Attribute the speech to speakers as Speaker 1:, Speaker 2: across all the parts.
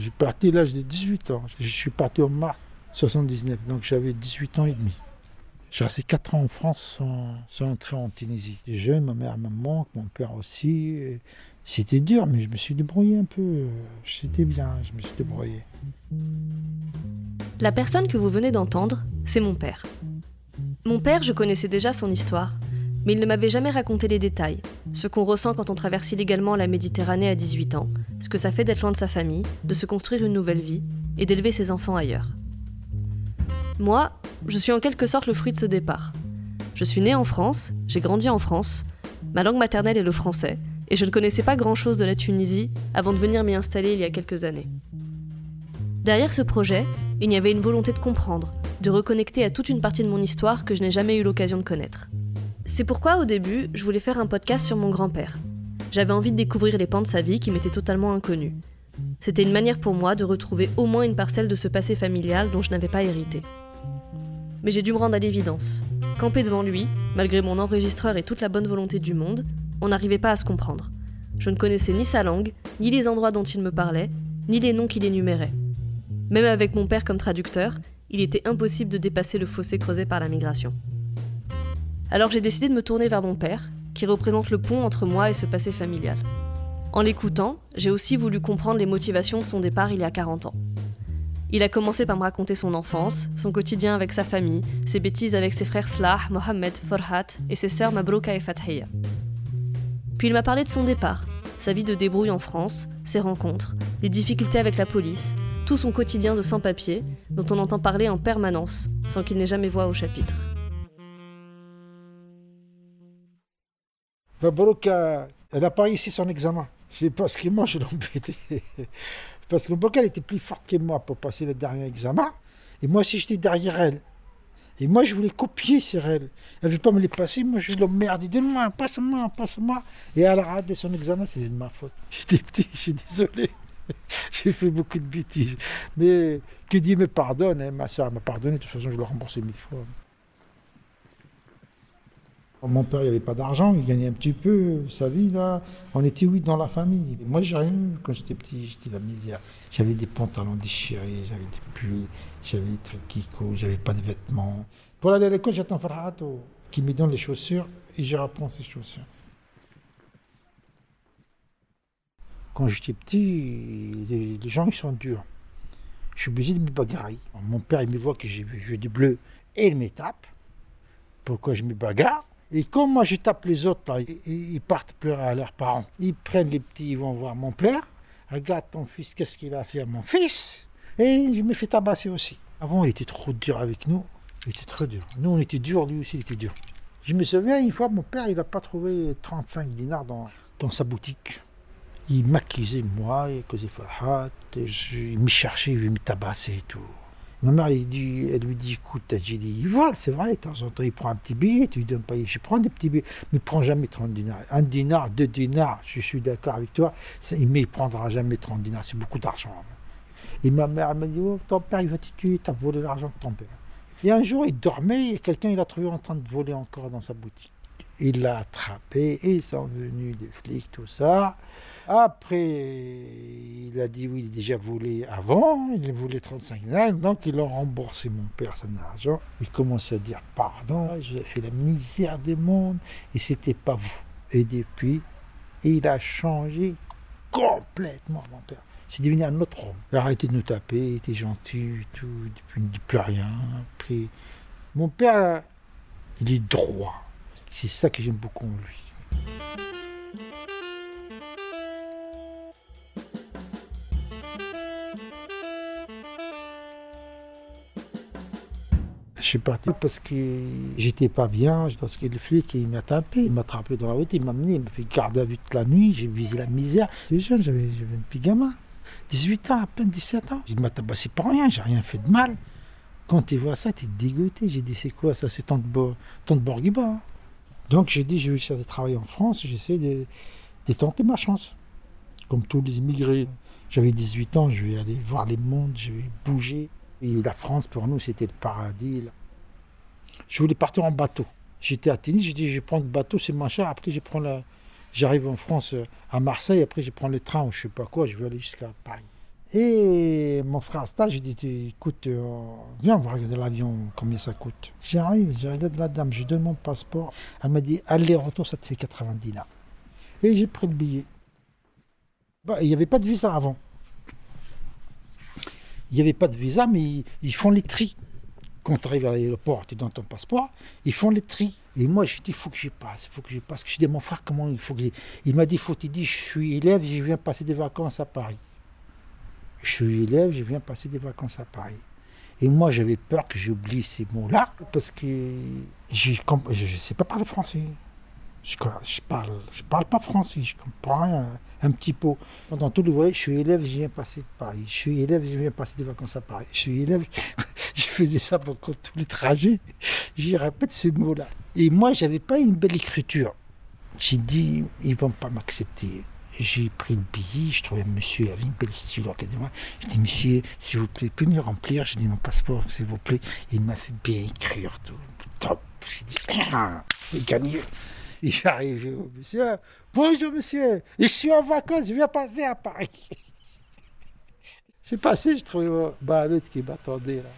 Speaker 1: Je suis parti à l'âge de 18 ans. Je suis parti en mars 79, donc j'avais 18 ans et demi. J'ai resté 4 ans en France sans, sans entrer en Tunisie. Jeune, ma mère me manque, mon père aussi. C'était dur, mais je me suis débrouillé un peu. C'était bien, je me suis débrouillé.
Speaker 2: La personne que vous venez d'entendre, c'est mon père. Mon père, je connaissais déjà son histoire, mais il ne m'avait jamais raconté les détails, ce qu'on ressent quand on traverse illégalement la Méditerranée à 18 ans, ce que ça fait d'être loin de sa famille, de se construire une nouvelle vie et d'élever ses enfants ailleurs. Moi, je suis en quelque sorte le fruit de ce départ. Je suis né en France, j'ai grandi en France, ma langue maternelle est le français, et je ne connaissais pas grand-chose de la Tunisie avant de venir m'y installer il y a quelques années. Derrière ce projet, il y avait une volonté de comprendre, de reconnecter à toute une partie de mon histoire que je n'ai jamais eu l'occasion de connaître. C'est pourquoi au début, je voulais faire un podcast sur mon grand-père. J'avais envie de découvrir les pans de sa vie qui m'étaient totalement inconnus. C'était une manière pour moi de retrouver au moins une parcelle de ce passé familial dont je n'avais pas hérité. Mais j'ai dû me rendre à l'évidence. Camper devant lui, malgré mon enregistreur et toute la bonne volonté du monde, on n'arrivait pas à se comprendre. Je ne connaissais ni sa langue, ni les endroits dont il me parlait, ni les noms qu'il énumérait. Même avec mon père comme traducteur, il était impossible de dépasser le fossé creusé par la migration. Alors j'ai décidé de me tourner vers mon père, qui représente le pont entre moi et ce passé familial. En l'écoutant, j'ai aussi voulu comprendre les motivations de son départ il y a 40 ans. Il a commencé par me raconter son enfance, son quotidien avec sa famille, ses bêtises avec ses frères Slah, Mohamed, Forhat et ses sœurs Mabrouka et Fathiya. Puis il m'a parlé de son départ, sa vie de débrouille en France, ses rencontres, les difficultés avec la police, tout son quotidien de sans-papier, dont on entend parler en permanence, sans qu'il n'ait jamais voix au chapitre.
Speaker 1: Mabrouka, elle a pas réussi son examen. C'est parce que moi je l'embêtais. Parce que Mabrouka, elle était plus forte que moi pour passer le dernier examen. Et moi aussi j'étais derrière elle. Et moi, je voulais copier sur elle. Elle ne veut pas me les passer. Moi, je l'emmerde. Donne-moi, passe-moi, passe-moi. Et elle a raté son examen. C'est de ma faute. J'étais petit, je suis désolé. J'ai fait beaucoup de bêtises. Mais que Dieu me pardonne. Hein. Ma soeur m'a pardonné. De toute façon, je l'ai remboursé mille fois. Mon père, il pas d'argent, il gagnait un petit peu sa vie, là. On était huit dans la famille. moi, j'ai rien eu quand j'étais petit, j'étais la misère. J'avais des pantalons déchirés, j'avais des pulls, j'avais des trucs qui j'avais pas de vêtements. Pour aller à l'école, j'attends Farhato, qui me donne les chaussures, et je reprends ces chaussures. Quand j'étais petit, les, gens, ils sont durs. Je suis obligé de me bagarrer. Mon père, il me voit que j'ai du bleu, et il me tape. Pourquoi je me bagarre? Et comme moi je tape les autres, ils, partent pleurer à leurs parents. Ils prennent les petits, ils vont voir mon père. Regarde ton fils, qu'est-ce qu'il a fait à mon fils Et je me fais tabasser aussi. Avant, il était trop dur avec nous. Il était trop dur. Nous, on était dur, lui aussi, il était dur. Je me souviens, une fois, mon père, il n'a pas trouvé 35 dinars dans, sa boutique. Il m'accusait, moi, il causait Farhat. Il me cherchait, il me tabasser et tout. Ma mère, elle, lui dit, écoute, j'ai dit, il vole, c'est vrai, de temps en temps, il prend un petit billet, tu lui donnes pas, je prends des petits billets, mais il prend jamais 30 dinars. Un dinar, deux dinars, je suis d'accord avec toi, mais il prendra jamais 30 dinars, c'est beaucoup d'argent. Et ma mère, elle m'a dit, oh, ton père, il va te tuer, tu as volé l'argent de ton père. Et un jour, il dormait, et quelqu'un, il l'a trouvé en train de voler encore dans sa boutique. Il l'a attrapé, et ils sont venus des flics, tout ça. Après, il a dit oui, il a déjà volé avant, il volé 35 ans, donc il a remboursé mon père son argent. Il commence à dire pardon, je vous ai fait la misère des mondes et c'était pas vous. Et depuis, il a changé complètement, mon père. C'est devenu un autre homme. Il a arrêté de nous taper, il était gentil, il ne dit plus rien. Mon père, il est droit. C'est ça que j'aime beaucoup en lui. Je suis parti parce que j'étais pas bien, parce que le flic il m'a tapé, il m'a attrapé dans la route, il m'a amené, il m'a fait garder à vue toute la nuit, j'ai visé la misère. J'étais jeune, j'avais un petit gamin, 18 ans, à peine 17 ans. Il m'a tabassé pour rien, j'ai rien fait de mal. Quand tu vois ça, tu es dégoûté. J'ai dit, c'est quoi ça C'est tant de Bourguiba. Hein. Donc j'ai dit, je vais chercher travailler en France, j'essaie de, de tenter ma chance. Comme tous les immigrés. J'avais 18 ans, je vais aller voir les mondes, je vais bouger. La France, pour nous, c'était le paradis. Je voulais partir en bateau. J'étais à Tunis, j'ai dit, je prends le bateau, c'est moins cher. Après, je J'arrive en France, à Marseille, après, je prends le train ou je sais pas quoi, je vais aller jusqu'à Paris. Et mon frère stage, j'ai dit, écoute, euh, viens, va regarder l'avion, combien ça coûte. J'arrive, j'ai regardé la dame, je donne mon passeport. Elle m'a dit, aller-retour, ça te fait 90 là. Et j'ai pris le billet. Bah, il n'y avait pas de visa avant. Il n'y avait pas de visa, mais ils, font les tris. Quand tu arrives à l'aéroport, tu es dans ton passeport, ils font les tris. Et moi, je dit, il faut que j'y passe, il faut que j'y passe. Je dis mon frère, comment il faut que Il m'a dit, faut il dit, je suis élève, je viens passer des vacances à Paris. Je suis élève, je viens passer des vacances à Paris. Et moi, j'avais peur que j'oublie ces mots-là, parce que je ne sais pas parler français. Je ne parle, pas français, je comprends un, un petit peu. Pendant tout le voyage, je suis élève, je viens passer de Paris. Je suis élève, je viens passer des vacances à Paris. Je suis élève, je faisais ça pendant tous les trajets. J'y répète ce mot-là. Et moi, j'avais pas une belle écriture. J'ai dit, ils vont pas m'accepter. J'ai pris le billet, je trouvais un monsieur à moi. J'ai dit, monsieur, s'il vous plaît, pouvez me remplir? J'ai dit, mon passeport, s'il vous plaît. Il m'a fait bien écrire tout. Top. J'ai dit, ah, c'est gagné. Et j'arrive au monsieur, bonjour monsieur, je suis en vacances, je viens passer à Paris. J'ai passé, je trouvais Bahamut qui m'attendait là.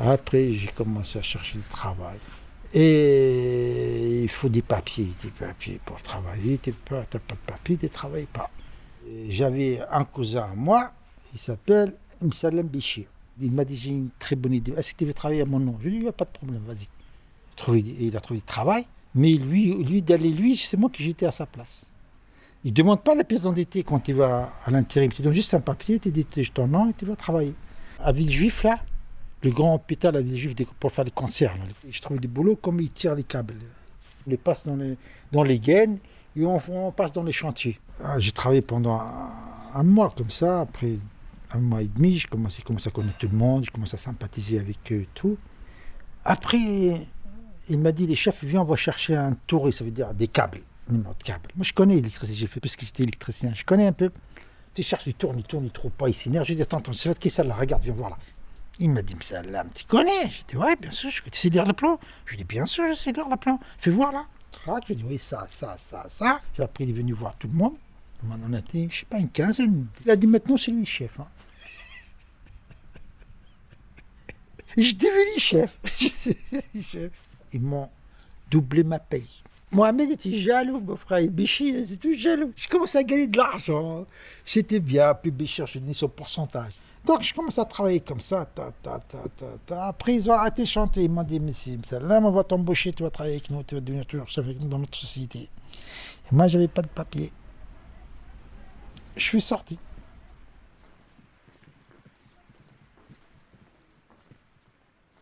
Speaker 1: Après, j'ai commencé à chercher du travail. Et il faut des papiers, des papiers pour travailler. Tu n'as pas de papier, tu ne travailles pas. J'avais un cousin à moi, il s'appelle Msalem Bichir. Il m'a dit J'ai une très bonne idée. Est-ce que tu veux travailler à mon nom? Je lui ai dit Il n'y a pas de problème, vas-y. Il a trouvé du travail, mais lui, lui d'aller lui, c'est moi qui j'étais à sa place. Il ne demande pas la pièce d'identité quand il va à l'intérim. Tu donnes juste un papier, tu dis ton nom et tu vas travailler. À Villejuif, là, le grand hôpital à Villejuif pour faire les cancers. Je trouvais du boulot comme il tire les câbles. Il les passe dans les, dans les gaines et on, passe dans les chantiers. Ah, j'ai travaillé pendant un, mois comme ça. Après un mois et demi, je commence, à connaître tout le monde, je commence à sympathiser avec eux et tout. Après, il m'a dit, les chefs, viens, on va chercher un tour, ça veut dire des câbles, numéro de câbles. Moi, je connais l'électricité, parce que j'étais électricien, je connais un peu. Tu cherches, il tourne, il tourne, il trouve pas, il s'énerve. Je dit, attends, attends, c'est qui ça là Regarde, viens voir là. Il m'a dit, mais ça là, tu connais? J'ai dit, ouais, bien sûr, je sais lire le plan. Je lui ai dit, bien sûr, je sais lire le plan. Fais voir là. Je lui ai dit, oui, ça, ça, ça, ça. Puis après, il est venu voir tout le monde. On en a été, je sais pas, une quinzaine. Il a dit, maintenant, c'est lui le chef. Hein. Je devenu chef. Ils m'ont doublé ma paye. Mohamed était jaloux, mon frère Béchir était tout jaloux. Je commençais à gagner de l'argent. C'était bien, puis Béchir, je donnais son pourcentage. Donc je commence à travailler comme ça. Ta, ta, ta, Après, ils ont arrêté de chanter. Ils m'ont dit, monsieur, là, on va t'embaucher, tu vas travailler avec nous, tu vas devenir toujours chef avec nous dans notre société. Et moi, j'avais pas de papier. Je suis sorti.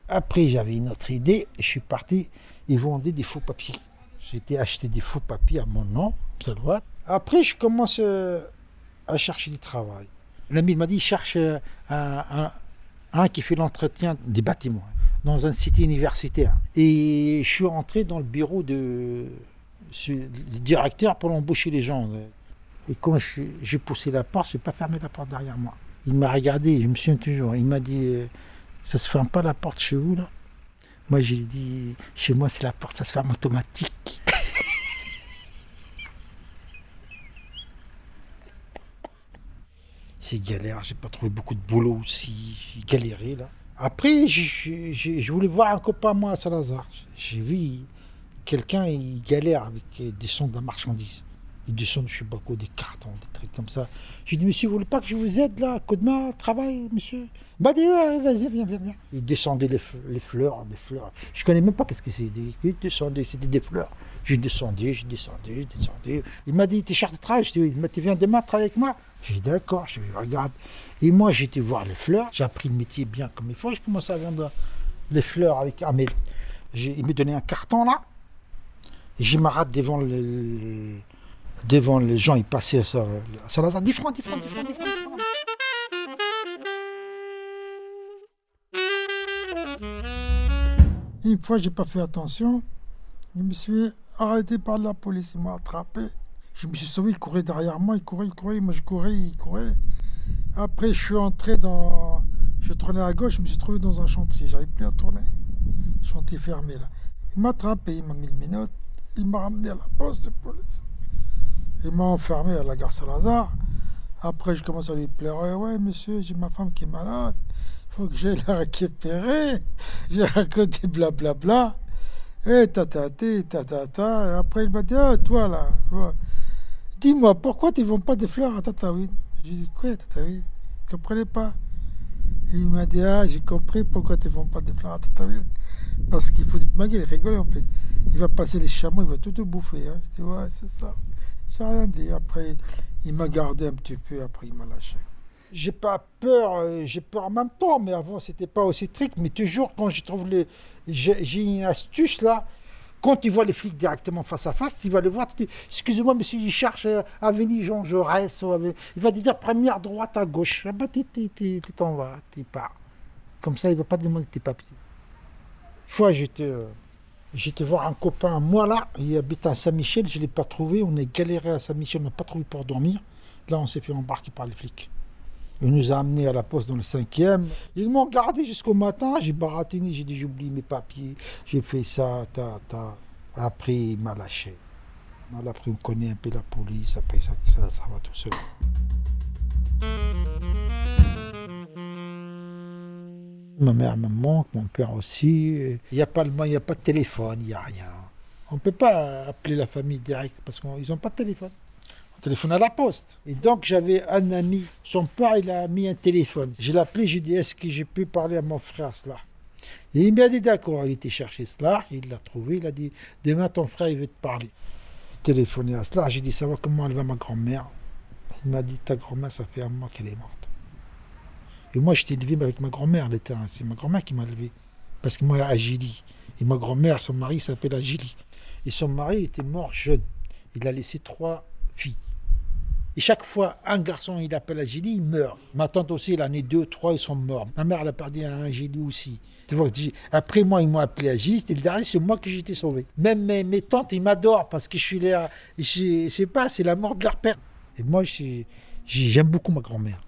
Speaker 1: Après, j'avais une autre idée. Je suis parti. Ils vendaient des faux papiers. J'étais acheté des faux papiers à mon nom, Après, je commence euh, à chercher du travail. L'ami m'a dit, cherche euh, un, qui fait l'entretien des bâtiments dans un site universitaire. Et je suis rentré dans le bureau de, du directeur pour embaucher les gens. Et quand j'ai poussé la porte, je n'ai pas fermé la porte derrière moi. Il m'a regardé, je me souviens toujours. Il m'a dit, euh, ça se ferme pas la porte chez vous là? Moi j'ai dit, chez moi c'est la porte, ça se ferme automatique. C'est galère, j'ai pas trouvé beaucoup de boulot aussi, galéré là. Après, je voulais voir un copain moi à Salazar. J'ai vu quelqu'un, il galère avec des sons de marchandises. Il descend de sais pas des cartons, des trucs comme ça. J'ai dit, monsieur, vous voulez pas que je vous aide là Coup de main, travail, monsieur? Bah, dit, vas-y, viens, viens, viens. Il descendait les, fleurs, des fleurs. Je connais même pas qu'est-ce que c'est. Il descendait, c'était des fleurs. J'ai descendu, j'ai descendu, j'ai descendu. Il m'a dit, t'es cher de travail? Je dit, oui. tu viens demain travailler avec moi J'ai d'accord. Je dit, regarde. Et moi, j'étais voir les fleurs. J'ai appris le métier bien comme il faut. Je commençais à vendre les fleurs avec. Ah, mais il m'a donné un carton là. Et j'ai m'arrête devant le devant les gens, ils passaient ça. Ça l'a 10 francs, 10 francs, 10 francs, 10 francs. Une fois, j'ai pas fait attention. Je me suis arrêté par la police. Ils m'ont attrapé. Je me suis sauvé. Il courait derrière moi. Il courait, il courait. Moi, je courais, il courait. Après, je suis entré dans. Je tournais à gauche. Je me suis trouvé dans un chantier. J'arrive plus à tourner. chantier fermé là. Il m'a attrapé, il m'a mis le minote, il m'a ramené à la poste de police. Il m'a enfermé à la gare Saint-Lazare. Après, je commence à lui pleurer. Ouais, monsieur, j'ai ma femme qui est malade. Il faut que j'aille la récupérer. J'ai raconté blablabla. Et tatati, tatata. Et après, il m'a dit Ah, toi là, dis-moi, pourquoi tu ne vends pas des fleurs à Tataouine J'ai dit Quoi, Tataouine Je ne comprenais pas. il m'a dit Ah, j'ai compris pourquoi tu ne vends pas des fleurs à Tataouine. Parce qu'il faut te manger, il rigole en plus. Il va passer les chameaux, il va tout te bouffer. Hein. Je dis Ouais, c'est ça. J'ai rien dit. Après, il m'a gardé un petit peu, après il m'a lâché. J'ai pas peur, euh, j'ai peur en même temps, mais avant c'était pas aussi strict. Mais toujours quand je trouve les. J'ai une astuce là. Quand tu vois les flics directement face à face, tu vas le voir. Excusez-moi, monsieur, il cherche euh, Avenue Jean Jaurès. Il va te dire première droite à gauche. Là, bah, tu t'en vas, tu pars. Comme ça, il ne va pas te demander tes papiers. Une fois, j'étais. Euh, J'étais voir un copain, moi là, il habite à Saint-Michel, je ne l'ai pas trouvé, on est galéré à Saint-Michel, on n'a pas trouvé pour dormir. Là, on s'est fait embarquer par les flics. Il nous a amenés à la poste dans le cinquième. Ils m'ont gardé jusqu'au matin, j'ai baratiné, j'ai dit j'oublie mes papiers, j'ai fait ça, ta, ta. Après, il m'a lâché. Après, on connaît un peu la police, après ça, ça, va tout seul. Ma mère me manque, mon père aussi. Il a il n'y a pas de téléphone, il n'y a rien. On ne peut pas appeler la famille direct parce qu'ils n'ont pas de téléphone. On téléphone à la poste. Et donc j'avais un ami, son père il a mis un téléphone. Je l'ai appelé, j'ai dit est-ce que j'ai pu parler à mon frère cela? Et il m'a dit d'accord, il était chercher cela, il l'a trouvé, il a dit demain ton frère il veut te parler. Téléphoné à cela, j'ai dit va comment elle va ma grand-mère? Il m'a dit ta grand-mère ça fait un mois qu'elle est morte. Et moi, j'étais élevé avec ma grand-mère, C'est ma grand-mère qui m'a élevé. Parce que moi, à Gilly. Et ma grand-mère, son mari s'appelle Agili. Et son mari était mort jeune. Il a laissé trois filles. Et chaque fois, un garçon, il appelle Agili, il meurt. Ma tante aussi, elle en est deux, trois, ils sont morts. Ma mère, elle a perdu un Agili aussi. après moi, ils m'ont appelé Agili. C'était le dernier, c'est moi qui j'étais sauvé. Même mes, tantes, ils m'adorent parce que je suis là. Je sais pas, c'est la mort de leur père. Et moi, j'aime beaucoup ma grand-mère.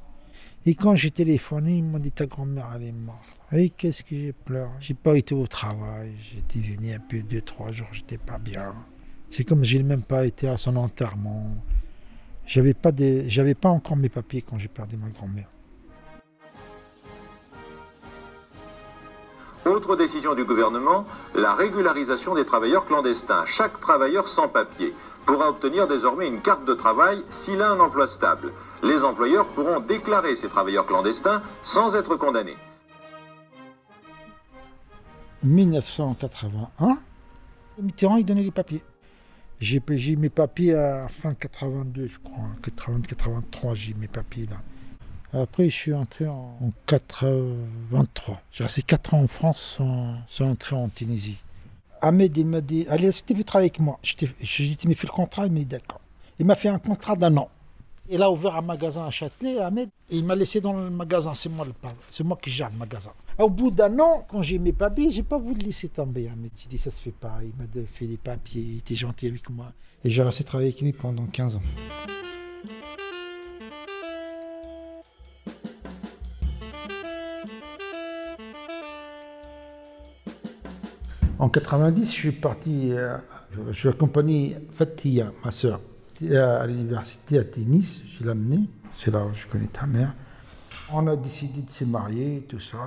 Speaker 1: Et quand j'ai téléphoné, ils m'ont dit ta grand-mère elle est morte. Et qu'est-ce que j'ai pleuré? J'ai pas été au travail, j'étais venu un peu deux, trois jours, j'étais pas bien. C'est comme j'ai même pas été à son enterrement. J'avais pas j'avais pas encore mes papiers quand j'ai perdu ma grand-mère.
Speaker 3: Autre décision du gouvernement, la régularisation des travailleurs clandestins. Chaque travailleur sans papier pourra obtenir désormais une carte de travail s'il a un emploi stable. Les employeurs pourront déclarer ces travailleurs clandestins sans être condamnés.
Speaker 1: 1981, Mitterrand il donnait les papiers. J'ai mes papiers à fin 82, je crois. 80, 83, j'ai mes papiers là. Après, je suis entré en, 83. J'ai resté 4 ans en France sans, sans entrer en Tunisie. Ahmed, il m'a dit Allez, est-ce que tu veux travailler avec moi? J'ai dit Mais fais le contrat Il m'a dit D'accord. Il m'a fait un contrat d'un an. Il a ouvert un magasin à Châtelet, Ahmed, et il m'a laissé dans le magasin. C'est moi, le, moi qui gère le magasin. Au bout d'un an, quand j'ai mes papiers, j'ai pas voulu laisser tomber. Ahmed, j'ai dit Ça se fait pas. Il m'a fait des papiers, il était gentil avec moi. Et j'ai resté travailler avec lui pendant 15 ans. En 90, je suis parti, euh, je suis accompagné Fatia, ma soeur, à l'université à Tennis. Je l'ai amenée. C'est là où je connais ta mère. On a décidé de se marier, tout ça.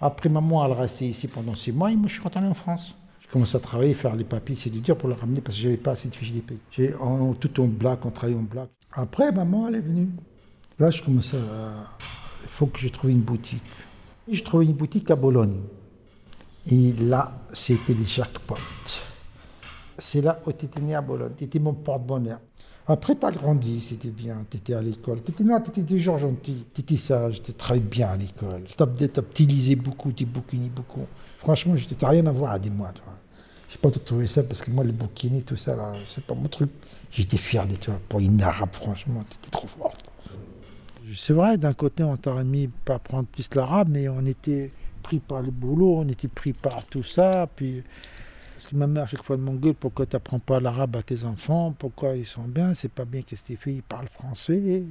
Speaker 1: Après, maman, elle restait ici pendant six mois et moi, je suis retourné en France. Je commence à travailler, faire les papiers. C'est du dur pour le ramener parce que je n'avais pas assez de fiches des. J'ai tout en black, on travaillait en black. Après, maman, elle est venue. Là, je commence à. Il faut que je trouve une boutique. Je trouve une boutique à Bologne. Et là, c'était les jackpots. C'est là où tu à Bologne. Tu mon porte-bonheur. Après, tu as grandi, c'était bien. Tu étais à l'école. Tu étais, tu étais toujours gentil. Tu étais sage, tu travaillais bien à l'école. Tu as, lisé beaucoup, tu bouquinais beaucoup. Franchement, je n'ai rien à voir à des mois. Je n'ai pas trouvé ça parce que moi, le bouquiner, tout ça, là, c'est pas mon truc. J'étais fier de toi. Pour une arabe, franchement, tu étais trop forte. C'est vrai, d'un côté, on t'aurait mis pas apprendre plus l'arabe, mais on était pris par le boulot, on était pris par tout ça. Puis, parce que ma mère, à chaque fois, elle m'engueule pourquoi tu n'apprends pas l'arabe à tes enfants, pourquoi ils sont bien, c'est pas bien que tes filles parlent français.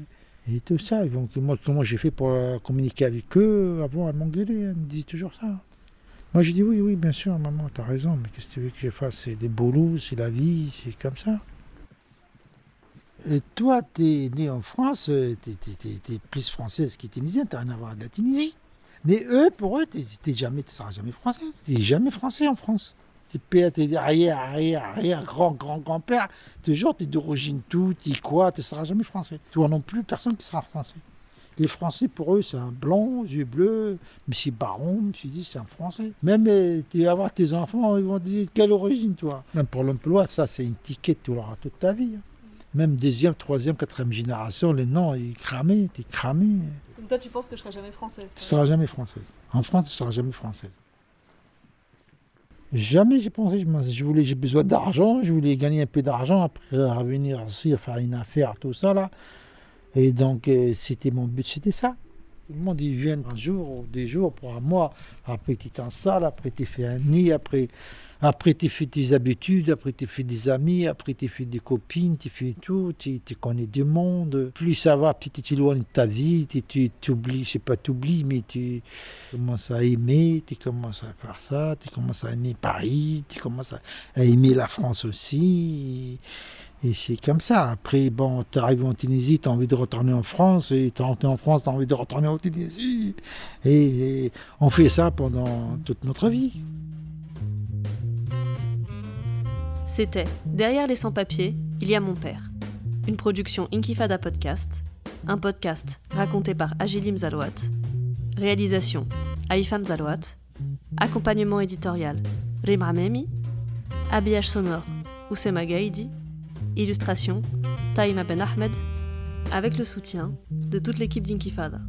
Speaker 1: Et tout ça. Donc, moi, comment j'ai fait pour euh, communiquer avec eux Avant, elle m'engueulait, elle me disait toujours ça. Moi, j'ai dit oui, oui, bien sûr, maman, t'as raison, mais qu'est-ce que tu veux que je fasse? C'est des boulots, c'est la vie, c'est comme ça. Et toi, t'es né en France, t'es, es, plus française que tunisienne, t'as rien à voir de la Tunisie. Mais eux, pour eux, t'es, jamais, tu seras jamais française. T'es jamais français en France. Tes pères, tes arrière, arrière, arrière, grand, grand, grand-père, toujours t'es d'origine tout, t'es quoi, tu seras jamais français. Toi non plus, personne qui sera français. Les Français, pour eux, c'est un blanc, yeux bleus, monsieur Baron, je dit, c'est un Français. Même euh, tu vas voir tes enfants, ils vont te dire quelle origine, toi. Même pour l'emploi, ça, c'est une ticket, tu l'auras toute ta vie. Hein. Même deuxième, troisième, quatrième génération, les noms, ils cramés, t'es cramé.
Speaker 2: Donc toi, tu penses que je serai jamais française
Speaker 1: Tu seras jamais française. En France, tu seras jamais française. Jamais j'ai pensé, je voulais, j'ai besoin d'argent, je voulais gagner un peu d'argent, après revenir ici, faire une affaire, tout ça là. Et donc, euh, c'était mon but, c'était ça. Tout le monde, ils viennent un jour ou des jours pour un mois. Après, tu t'installes, après, tu fais un nid, après, après tu fais tes habitudes, après, tu fais des amis, après, tu fais des copines, tu fais tout, tu, connais du monde. Plus ça va, plus tu t'éloignes de ta vie, tu t'oublies, je sais pas t'oublies, mais tu commences à aimer, tu commences à faire ça, tu commences à aimer Paris, tu commences à aimer la France aussi. Et c'est comme ça. Après, bon, tu arrives en Tunisie, tu as envie de retourner en France, et tu rentré en France, tu as envie de retourner en Tunisie. Et, on fait ça pendant toute notre vie.
Speaker 2: C'était Derrière les sans-papiers, il y a mon père. Une production Inkifada Podcast. Un podcast raconté par Agilim Zalouat. Réalisation Aïfam Zalouat. Accompagnement éditorial Rimra Memi. Habillage sonore Oussema Gaïdi. Illustration Taïma Ben Ahmed, avec le soutien de toute l'équipe d'Inkifada.